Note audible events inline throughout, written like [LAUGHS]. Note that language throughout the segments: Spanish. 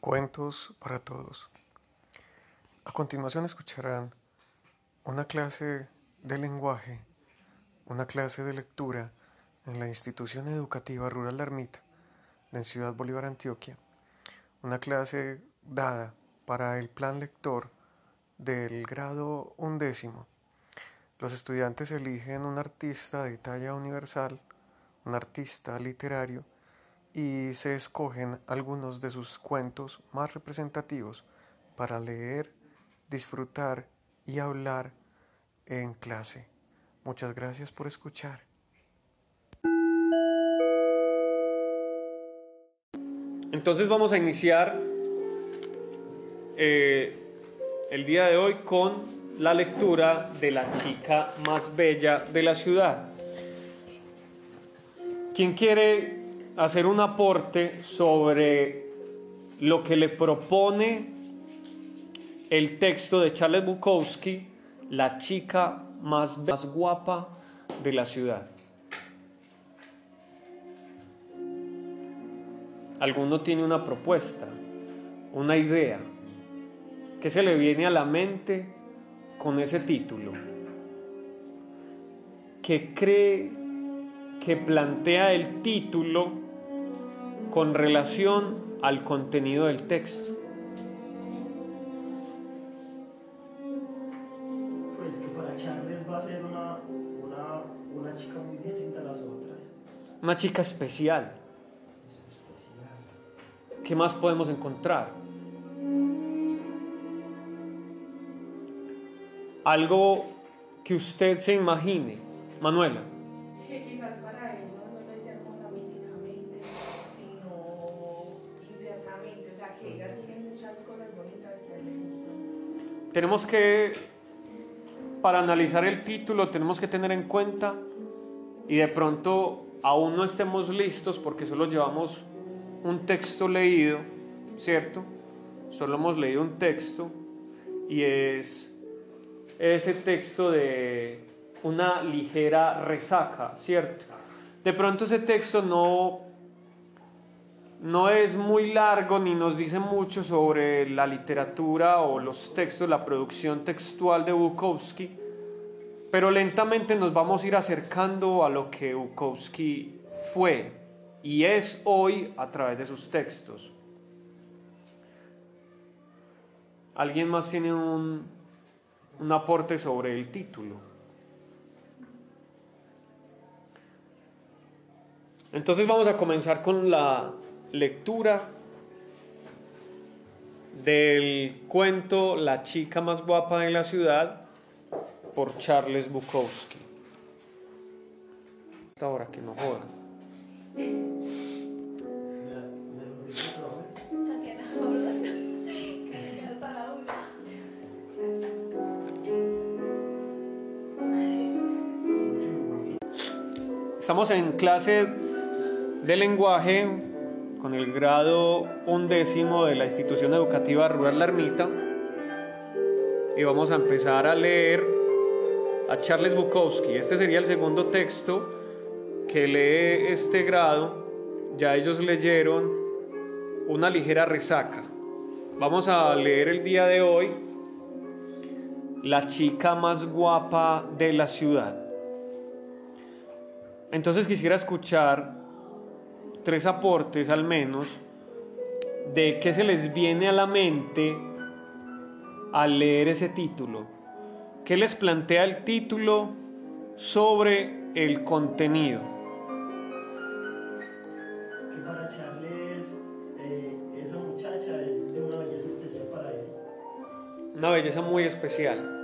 Cuentos para todos. A continuación escucharán una clase de lenguaje, una clase de lectura en la institución educativa rural La Ermita de Ciudad Bolívar, Antioquia, una clase dada para el plan lector del grado undécimo. Los estudiantes eligen un artista de talla universal, un artista literario, y se escogen algunos de sus cuentos más representativos para leer, disfrutar y hablar en clase. Muchas gracias por escuchar. Entonces vamos a iniciar eh, el día de hoy con la lectura de la chica más bella de la ciudad. ¿Quién quiere hacer un aporte sobre lo que le propone el texto de Charles Bukowski, la chica más, más guapa de la ciudad. Alguno tiene una propuesta, una idea. ¿Qué se le viene a la mente con ese título? ¿Qué cree que plantea el título con relación al contenido del texto. Pues que para Charles va a ser una, una, chica muy distinta a las otras. Una chica especial. ¿Qué más podemos encontrar? Algo que usted se imagine. Manuela. Tenemos que, para analizar el título, tenemos que tener en cuenta y de pronto aún no estemos listos porque solo llevamos un texto leído, ¿cierto? Solo hemos leído un texto y es ese texto de una ligera resaca, ¿cierto? De pronto ese texto no no es muy largo ni nos dice mucho sobre la literatura o los textos, la producción textual de Bukowski, pero lentamente nos vamos a ir acercando a lo que Bukowski fue y es hoy a través de sus textos. ¿Alguien más tiene un, un aporte sobre el título? Entonces vamos a comenzar con la lectura del cuento La chica más guapa de la ciudad por Charles Bukowski. Ahora que no jodan. Estamos en clase de lenguaje con el grado undécimo de la institución educativa rural La Ermita y vamos a empezar a leer a Charles Bukowski. Este sería el segundo texto que lee este grado. Ya ellos leyeron una ligera resaca. Vamos a leer el día de hoy La chica más guapa de la ciudad. Entonces quisiera escuchar tres aportes al menos de qué se les viene a la mente al leer ese título. ¿Qué les plantea el título sobre el contenido? Que para Charles eh, esa muchacha es de una belleza especial para él. Una belleza muy especial.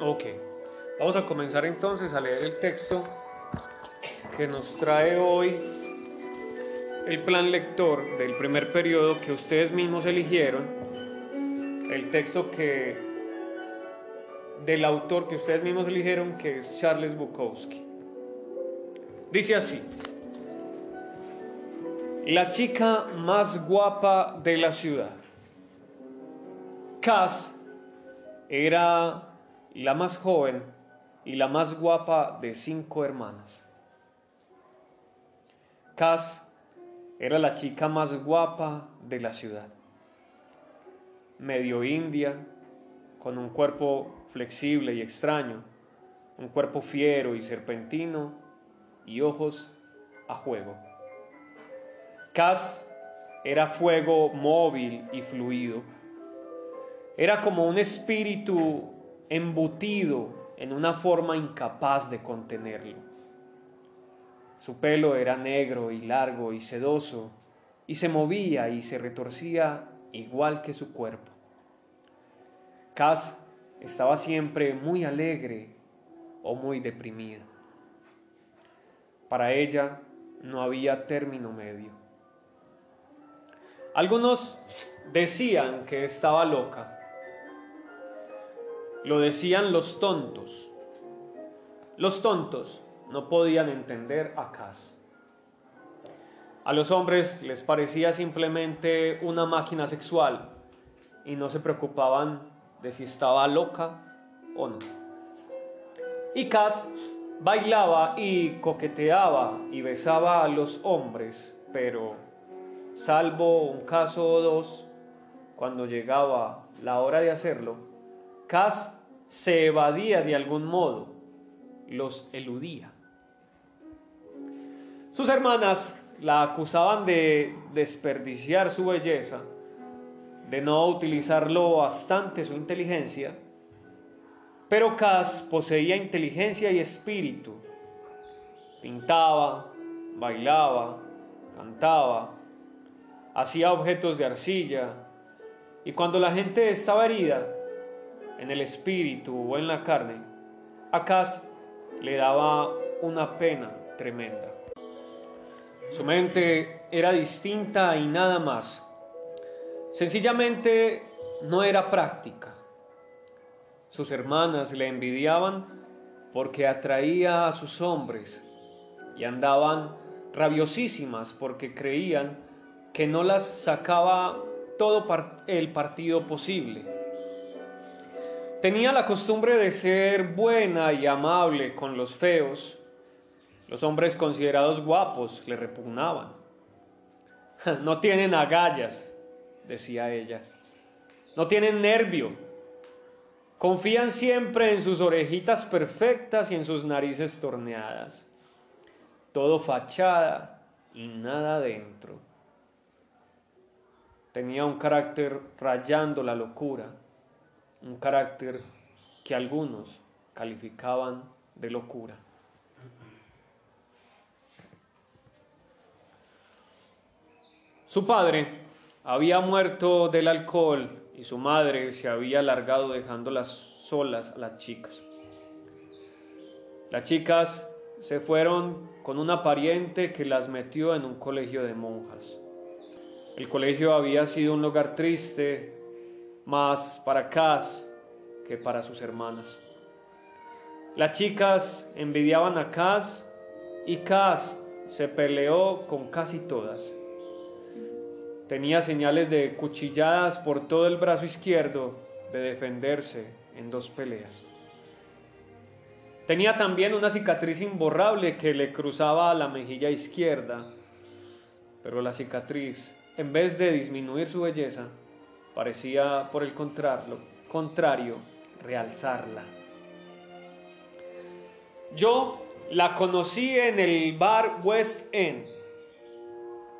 Ok, vamos a comenzar entonces a leer el texto que nos trae hoy el plan lector del primer periodo que ustedes mismos eligieron el texto que del autor que ustedes mismos eligieron, que es Charles Bukowski. Dice así, la chica más guapa de la ciudad. Cass era la más joven y la más guapa de cinco hermanas. Cass era la chica más guapa de la ciudad. Medio india, con un cuerpo flexible y extraño, un cuerpo fiero y serpentino y ojos a juego. Cass era fuego móvil y fluido. Era como un espíritu embutido en una forma incapaz de contenerlo. Su pelo era negro y largo y sedoso, y se movía y se retorcía igual que su cuerpo. Cass estaba siempre muy alegre o muy deprimida. Para ella no había término medio. Algunos decían que estaba loca. Lo decían los tontos. Los tontos no podían entender a Cass. A los hombres les parecía simplemente una máquina sexual y no se preocupaban de si estaba loca o no. Y Cass bailaba y coqueteaba y besaba a los hombres, pero salvo un caso o dos, cuando llegaba la hora de hacerlo, Cass se evadía de algún modo, los eludía. Sus hermanas la acusaban de desperdiciar su belleza, de no utilizar lo bastante su inteligencia, pero Cass poseía inteligencia y espíritu. Pintaba, bailaba, cantaba, hacía objetos de arcilla, y cuando la gente estaba herida, en el espíritu o en la carne, a Cass le daba una pena tremenda. Su mente era distinta y nada más. Sencillamente no era práctica. Sus hermanas le envidiaban porque atraía a sus hombres y andaban rabiosísimas porque creían que no las sacaba todo el partido posible. Tenía la costumbre de ser buena y amable con los feos. Los hombres considerados guapos le repugnaban. [LAUGHS] No tienen agallas, decía ella. No tienen nervio. Confían siempre en sus orejitas perfectas y en sus narices torneadas. Todo fachada y nada dentro tenía un carácter rayando la locura, un carácter que algunos calificaban de locura. Su padre había muerto del alcohol y su madre se había largado dejándolas solas a las chicas. Las chicas se fueron con una pariente que las metió en un colegio de monjas. El colegio había sido un lugar triste, más para Cass que para sus hermanas. Las chicas envidiaban a Cass y Cass se peleó con casi todas. Tenía señales de cuchilladas por todo el brazo izquierdo de defenderse en dos peleas. Tenía también una cicatriz imborrable que le cruzaba la mejilla izquierda, pero la cicatriz en vez de disminuir su belleza, parecía por el contrario, contrario realzarla. Yo la conocí en el bar West End,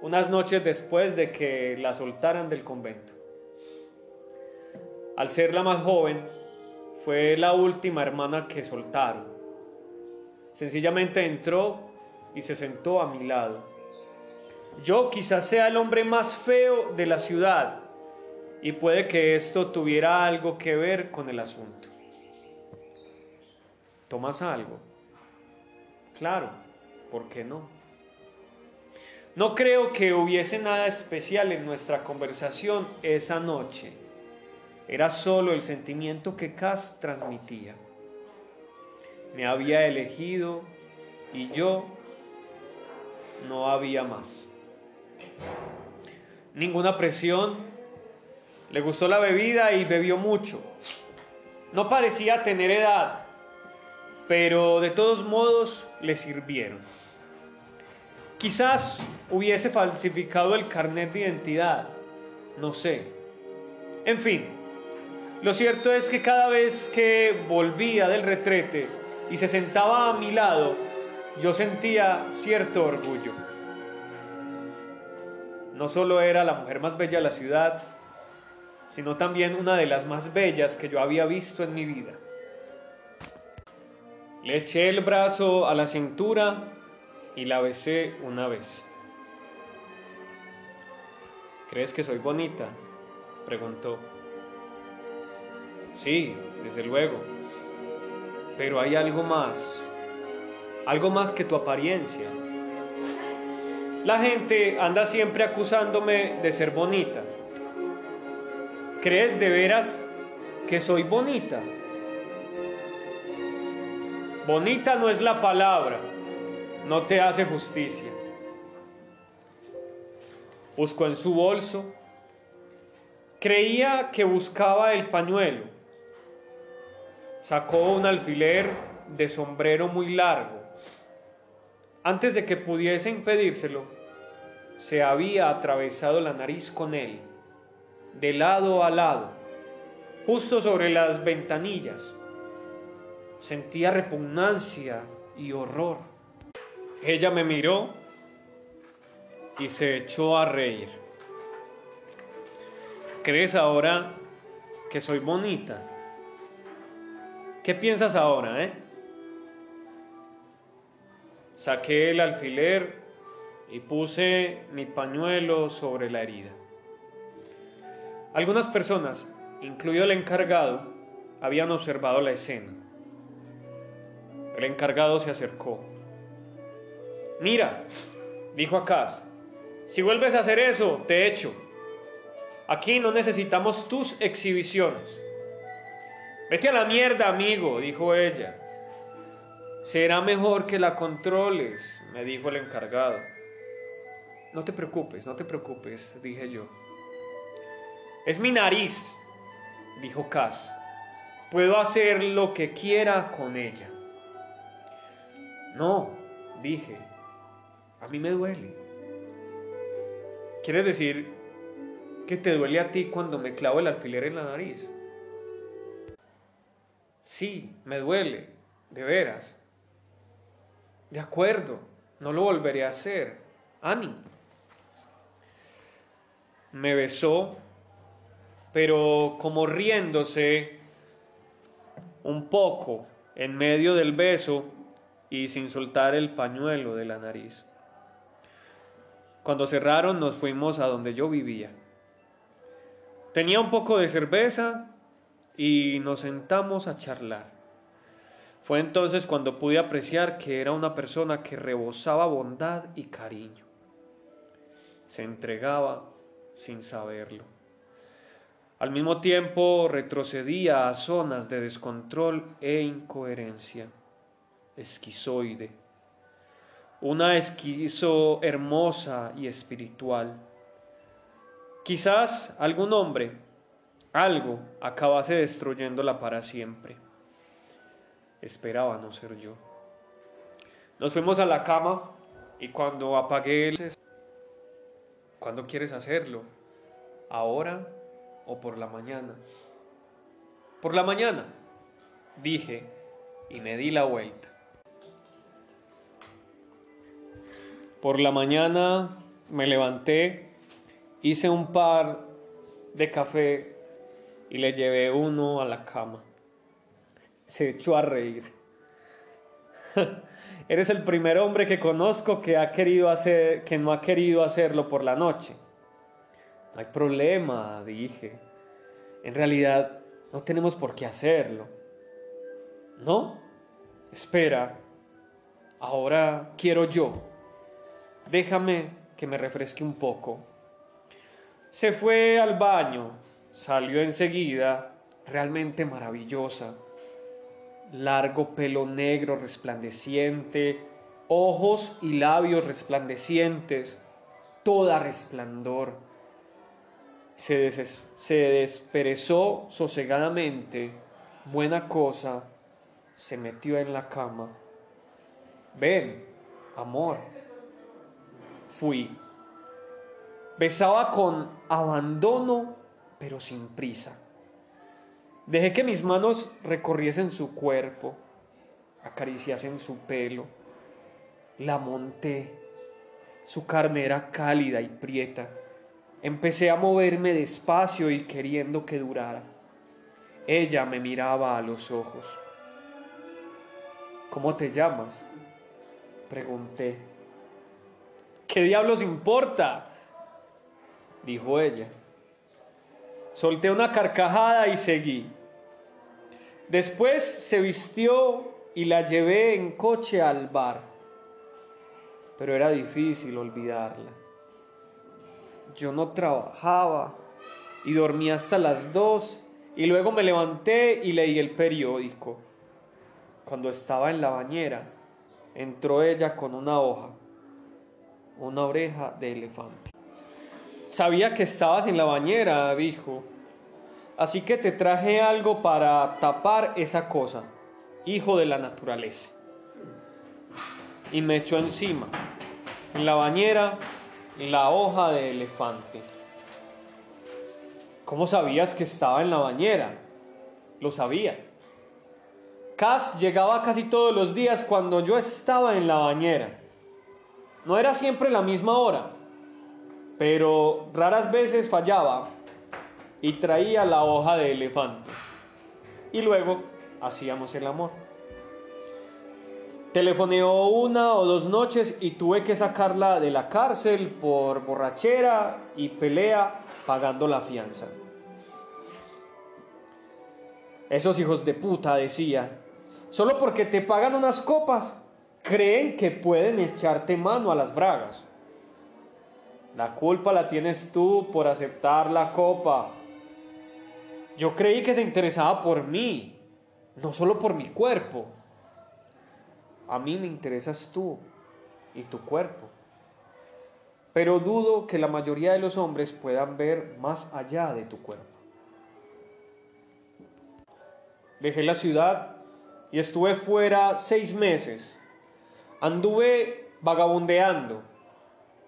unas noches después de que la soltaran del convento. Al ser la más joven, fue la última hermana que soltaron. Sencillamente entró y se sentó a mi lado. Yo quizás sea el hombre más feo de la ciudad y puede que esto tuviera algo que ver con el asunto. ¿Tomas algo? Claro, ¿por qué no? No creo que hubiese nada especial en nuestra conversación esa noche. Era solo el sentimiento que Cass transmitía. Me había elegido y yo no había más. Ninguna presión. Le gustó la bebida y bebió mucho. No parecía tener edad, pero de todos modos le sirvieron. Quizás hubiese falsificado el carnet de identidad, no sé. En fin, lo cierto es que cada vez que volvía del retrete y se sentaba a mi lado, yo sentía cierto orgullo. No solo era la mujer más bella de la ciudad, sino también una de las más bellas que yo había visto en mi vida. Le eché el brazo a la cintura y la besé una vez. ¿Crees que soy bonita? preguntó. Sí, desde luego. Pero hay algo más. Algo más que tu apariencia. La gente anda siempre acusándome de ser bonita. ¿Crees de veras que soy bonita? Bonita no es la palabra, no te hace justicia. Buscó en su bolso. Creía que buscaba el pañuelo. Sacó un alfiler de sombrero muy largo. Antes de que pudiese impedírselo, se había atravesado la nariz con él, de lado a lado, justo sobre las ventanillas. Sentía repugnancia y horror. Ella me miró y se echó a reír. ¿Crees ahora que soy bonita? ¿Qué piensas ahora, eh? Saqué el alfiler y puse mi pañuelo sobre la herida. Algunas personas, incluido el encargado, habían observado la escena. El encargado se acercó. Mira, dijo Acaz, si vuelves a hacer eso, te echo. Aquí no necesitamos tus exhibiciones. Vete a la mierda, amigo, dijo ella. Será mejor que la controles, me dijo el encargado. No te preocupes, no te preocupes, dije yo. Es mi nariz, dijo Cass. Puedo hacer lo que quiera con ella. No, dije, a mí me duele. ¿Quiere decir que te duele a ti cuando me clavo el alfiler en la nariz? Sí, me duele, de veras. De acuerdo, no lo volveré a hacer. Ani. Me besó, pero como riéndose un poco en medio del beso y sin soltar el pañuelo de la nariz. Cuando cerraron nos fuimos a donde yo vivía. Tenía un poco de cerveza y nos sentamos a charlar. Fue entonces cuando pude apreciar que era una persona que rebosaba bondad y cariño. Se entregaba sin saberlo. Al mismo tiempo retrocedía a zonas de descontrol e incoherencia, esquizoide, una esquizo hermosa y espiritual. Quizás algún hombre, algo, acabase destruyéndola para siempre. Esperaba no ser yo. Nos fuimos a la cama y cuando apagué el... ¿Cuándo quieres hacerlo? ¿Ahora o por la mañana? Por la mañana, dije y me di la vuelta. Por la mañana me levanté, hice un par de café y le llevé uno a la cama. Se echó a reír. [LAUGHS] Eres el primer hombre que conozco que ha querido hacer que no ha querido hacerlo por la noche. No hay problema, dije. En realidad no tenemos por qué hacerlo. ¿No? Espera. Ahora quiero yo. Déjame que me refresque un poco. Se fue al baño, salió enseguida, realmente maravillosa. Largo pelo negro resplandeciente, ojos y labios resplandecientes, toda resplandor. Se, desperezó sosegadamente, buena cosa, se metió en la cama. Ven, amor. Fui. Besaba con abandono, pero sin prisa. Dejé que mis manos recorriesen su cuerpo, acariciasen su pelo. La monté. Su carne era cálida y prieta. Empecé a moverme despacio y queriendo que durara. Ella me miraba a los ojos. ¿Cómo te llamas? Pregunté. ¿Qué diablos importa? Dijo ella. Solté una carcajada y seguí. Después se vistió y la llevé en coche al bar. Pero era difícil olvidarla. Yo no trabajaba y dormí hasta las dos y luego me levanté y leí el periódico. Cuando estaba en la bañera, entró ella con una hoja, una oreja de elefante. Sabía que estabas en la bañera, dijo, así que te traje algo para tapar esa cosa, hijo de la naturaleza. Y me echó encima, en la bañera, la hoja de elefante. ¿Cómo sabías que estaba en la bañera? Lo sabía. Cass llegaba casi todos los días cuando yo estaba en la bañera. No era siempre la misma hora, pero raras veces fallaba y traía la hoja de elefante. Y luego hacíamos el amor. Telefoneó una o dos noches y tuve que sacarla de la cárcel por borrachera y pelea pagando la fianza. Esos hijos de puta, decía, Solo porque te pagan unas copas, creen que pueden echarte mano a las bragas. La culpa la tienes tú por aceptar la copa. Yo creí que se interesaba por mí, no solo por mi cuerpo. A mí me interesas tú y tu cuerpo. Pero dudo que la mayoría de los hombres puedan ver más allá de tu cuerpo. Dejé la ciudad y estuve fuera seis meses. Anduve vagabundeando.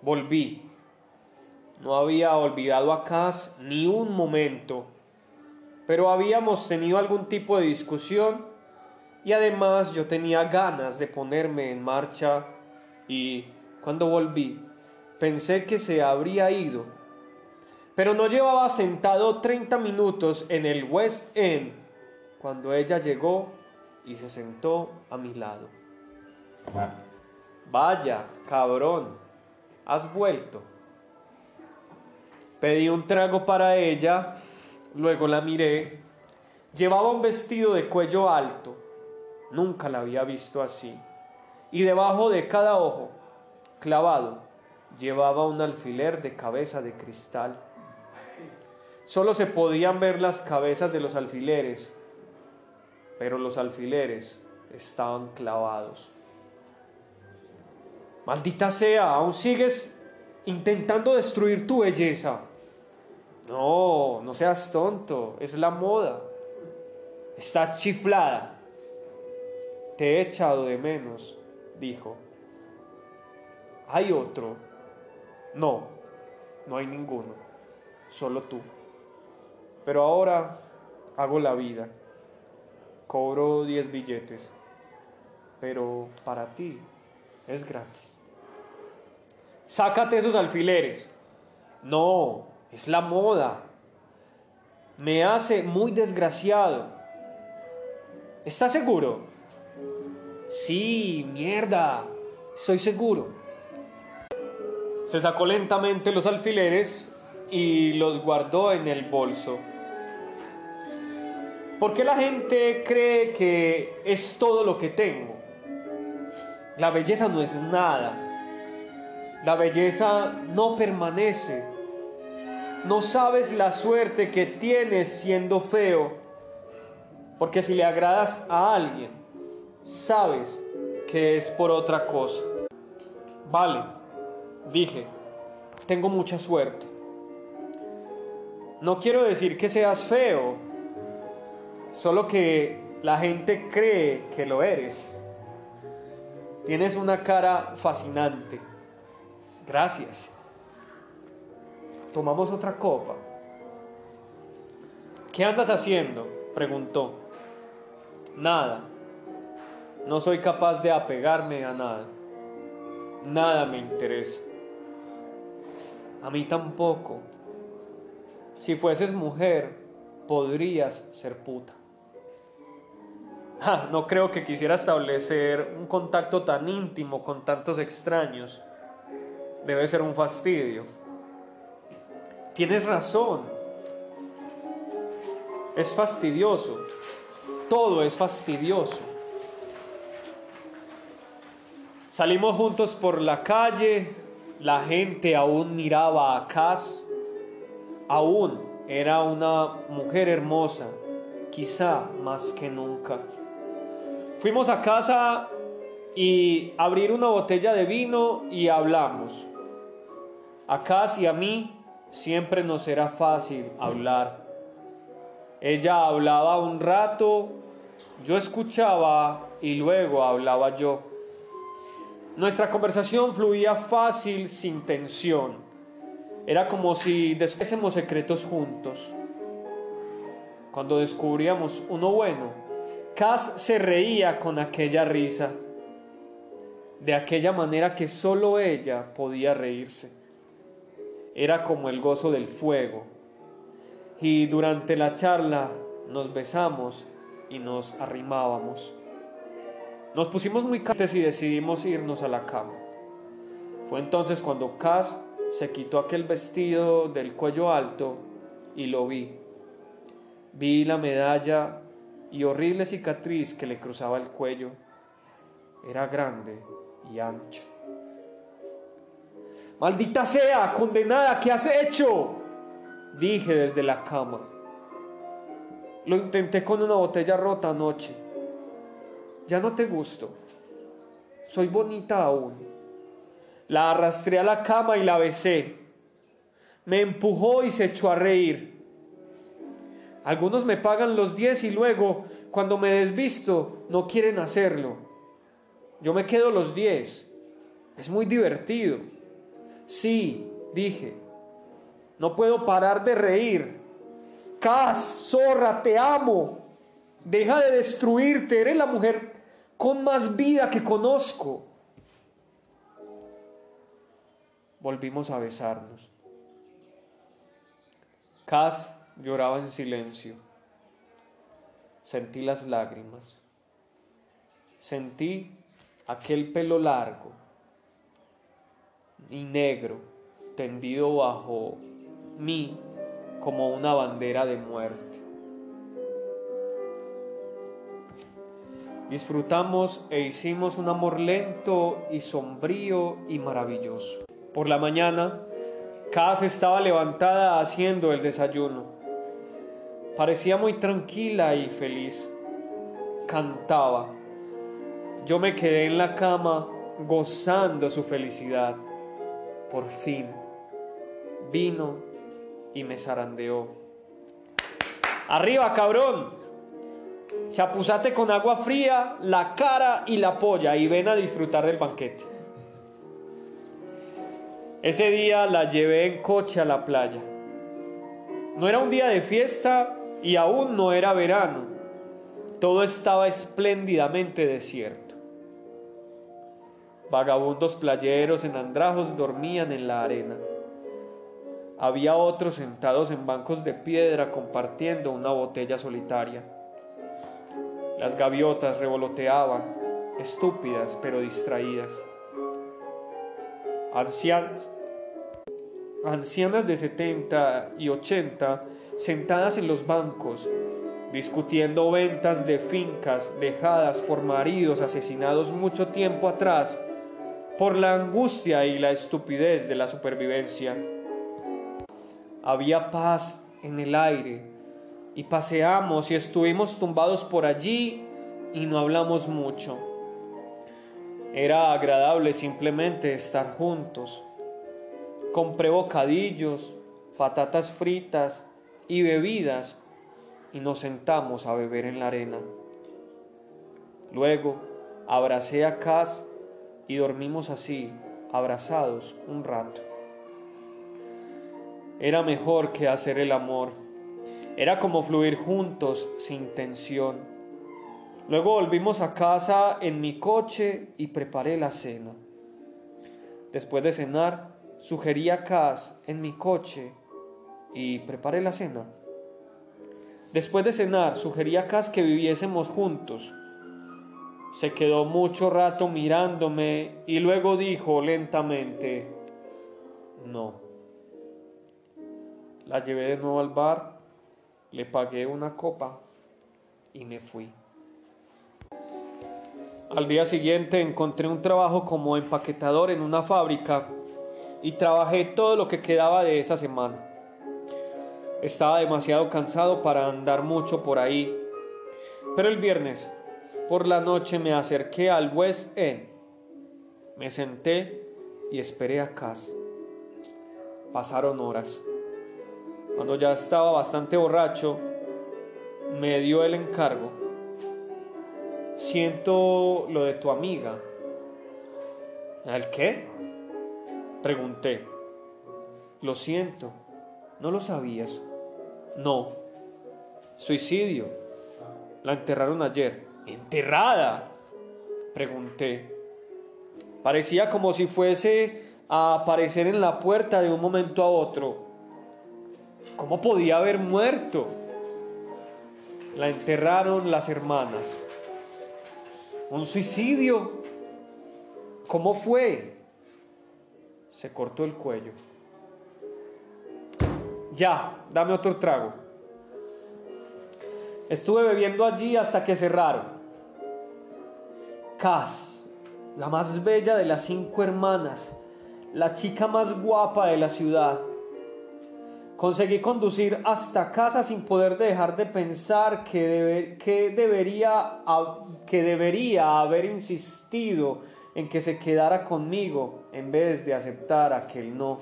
Volví. No había olvidado a Cass ni un momento, pero habíamos tenido algún tipo de discusión y además yo tenía ganas de ponerme en marcha y cuando volví pensé que se habría ido. Pero no llevaba sentado 30 minutos en el West End cuando ella llegó y se sentó a mi lado. Vaya, cabrón, has vuelto. Pedí un trago para ella, luego la miré. Llevaba un vestido de cuello alto, nunca la había visto así, y debajo de cada ojo, clavado, llevaba un alfiler de cabeza de cristal. Solo se podían ver las cabezas de los alfileres pero los alfileres estaban clavados. Maldita sea, aún sigues intentando destruir tu belleza. No, no seas tonto, es la moda. Estás chiflada. Te he echado de menos, dijo. ¿Hay otro? No, no hay ninguno, solo tú. Pero ahora hago la vida cobro 10 billetes, pero para ti es gratis. Sácate esos alfileres. No, es la moda. Me hace muy desgraciado. ¿Estás seguro? Sí, mierda. Estoy seguro. Se sacó lentamente los alfileres y los guardó en el bolso. ¿Por qué la gente cree que es todo lo que tengo? La belleza no es nada. La belleza no permanece. No sabes la suerte que tienes siendo feo, porque si le agradas a alguien, sabes que es por otra cosa. Vale, dije, tengo mucha suerte. No quiero decir que seas feo, solo que la gente cree que lo eres. Tienes una cara fascinante. Gracias. Tomamos otra copa. ¿Qué andas haciendo? preguntó. Nada. No soy capaz de apegarme a nada. Nada me interesa. A mí tampoco. Si fueses mujer, podrías ser puta. no creo que quisiera establecer un contacto tan íntimo con tantos extraños. Debe ser un fastidio. Tienes razón. Es fastidioso. Todo es fastidioso. Salimos juntos por la calle, la gente aún miraba a Cass, aún era una mujer hermosa, quizá más que nunca. Fuimos a casa y abrir una botella de vino y hablamos. A Cass y a mí siempre nos era fácil hablar. Ella hablaba un rato, yo escuchaba y luego hablaba yo. Nuestra conversación fluía fácil, sin tensión. Era como si descubriésemos secretos juntos. Cuando descubríamos uno bueno, Cass se reía con aquella risa, de aquella manera que solo ella podía reírse. Era como el gozo del fuego. Y durante la charla nos besamos y nos arrimábamos. Nos pusimos muy calientes y decidimos irnos a la cama. Fue entonces cuando Cass se quitó aquel vestido del cuello alto y lo vi. Vi la medalla y horrible cicatriz que le cruzaba el cuello. Era grande y ancha. Maldita sea, condenada, ¿qué has hecho? Dije desde la cama. Lo intenté con una botella rota anoche ya no te gusto. Soy bonita aún. La arrastré a la cama y la besé. Me empujó y se echó a reír. Algunos me pagan los diez y luego, cuando me desvisto, no quieren hacerlo. Yo me quedo los diez. Es muy divertido. Sí, dije. No puedo parar de reír. Cas, zorra, te amo. Deja de destruirte. Eres la mujer con más vida que conozco. Volvimos a besarnos. Cass lloraba en silencio. Sentí las lágrimas. Sentí aquel pelo largo y negro tendido bajo mí como una bandera de muerte. Disfrutamos e hicimos un amor lento y sombrío y maravilloso. Por la mañana, Cass estaba levantada haciendo el desayuno. Parecía muy tranquila y feliz. Cantaba. Yo me quedé en la cama gozando su felicidad. Por fin vino y me zarandeó. Arriba, cabrón, Chapuzate con agua fría, la cara y la polla y ven a disfrutar del banquete. Ese día la llevé en coche a la playa. No era un día de fiesta y aún no era verano. Todo estaba espléndidamente desierto. Vagabundos playeros en andrajos dormían en la arena. Había otros sentados en bancos de piedra compartiendo una botella solitaria. Las gaviotas revoloteaban, estúpidas pero distraídas. Ancianas, de 70 y 80 sentadas en los bancos, discutiendo ventas de fincas dejadas por maridos asesinados mucho tiempo atrás por la angustia y la estupidez de la supervivencia. había paz en el aire y paseamos y estuvimos tumbados por allí y no hablamos mucho. Era agradable simplemente estar juntos. Compré bocadillos, patatas fritas y bebidas y nos sentamos a beber en la arena. Luego abracé a Cas y dormimos así, abrazados un rato. Era mejor que hacer el amor. Era como fluir juntos sin tensión. Luego volvimos a casa en mi coche y preparé la cena. Después de cenar, sugerí a Cas en mi coche y preparé la cena. Después de cenar, sugerí a Cas que viviésemos juntos. Se quedó mucho rato mirándome y luego dijo lentamente, no. La llevé de nuevo al bar, le pagué una copa y me fui. Al día siguiente encontré un trabajo como empaquetador en una fábrica y trabajé todo lo que quedaba de esa semana. Estaba demasiado cansado para andar mucho por ahí, pero el viernes por la noche me acerqué al West End, me senté y esperé a casa. Pasaron horas. Cuando ya estaba bastante borracho, me dio el encargo siento lo de tu amiga. ¿El qué? Pregunté. Lo siento. ¿No lo sabías? No. Suicidio. La enterraron ayer. ¿Enterrada? Pregunté. Parecía como si fuese a aparecer en la puerta de un momento a otro. ¿Cómo podía haber muerto? La enterraron las hermanas. ¿Un suicidio? ¿Cómo fue? Se cortó el cuello. Ya, dame otro trago. Estuve bebiendo allí hasta que cerraron. La más bella de las cinco hermanas, la chica más guapa de la ciudad Conseguí conducir hasta casa sin poder dejar de pensar que, que, debería, que debería haber insistido en que se quedara conmigo en vez de aceptar aquel no.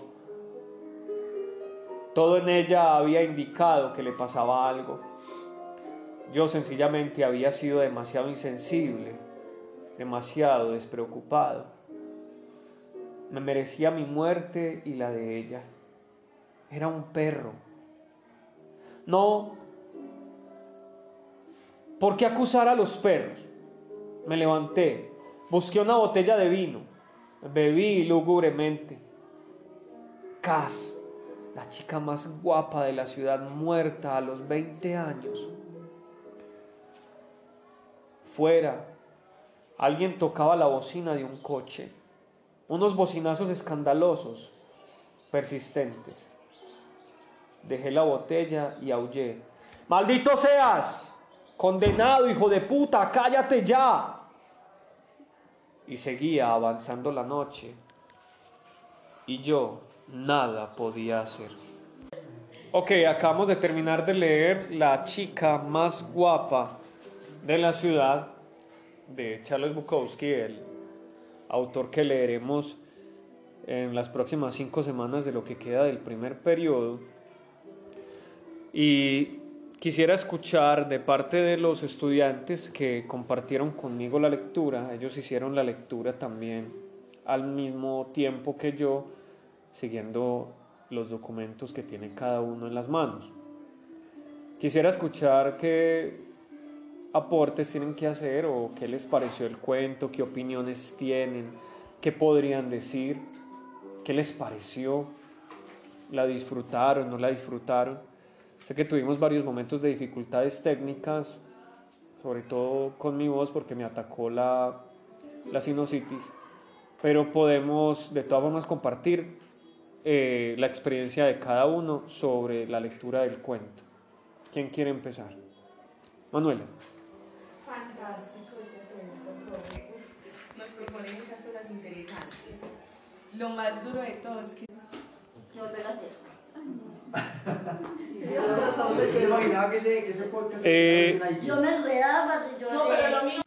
Todo en ella había indicado que le pasaba algo. Yo sencillamente había sido demasiado insensible, demasiado despreocupado. Me merecía mi muerte y la de ella era un perro. No, ¿por qué acusar a los perros? Me levanté, busqué una botella de vino, bebí lúgubremente. Cas, la chica más guapa de la ciudad, muerta a los 20 años. Fuera, alguien tocaba la bocina de un coche, unos bocinazos escandalosos, persistentes. Dejé la botella y aullé. ¡Maldito seas! Condenado, hijo de puta, cállate ya. Y seguía avanzando la noche. Y yo nada podía hacer. Ok, acabamos de terminar de leer La chica más guapa de la ciudad de Charles Bukowski, el autor que leeremos en las próximas cinco semanas de lo que queda del primer periodo. Y quisiera escuchar de parte de los estudiantes que compartieron conmigo la lectura, ellos hicieron la lectura también al mismo tiempo que yo, siguiendo los documentos que tiene cada uno en las manos. Quisiera escuchar qué aportes tienen que hacer o qué les pareció el cuento, qué opiniones tienen, qué podrían decir, qué les pareció, la disfrutaron, no la disfrutaron. Sé que tuvimos varios momentos de dificultades técnicas, sobre todo con mi voz porque me atacó la, la sinusitis, pero podemos de todas formas compartir eh, la experiencia de cada uno sobre la lectura del cuento. ¿Quién quiere empezar? Manuela. Fantástico ese cuento, nos propone muchas cosas interesantes. Lo más duro de todo es que... ¿Qué volver a hacer? Yo me que que enredaba, yo No, pero de-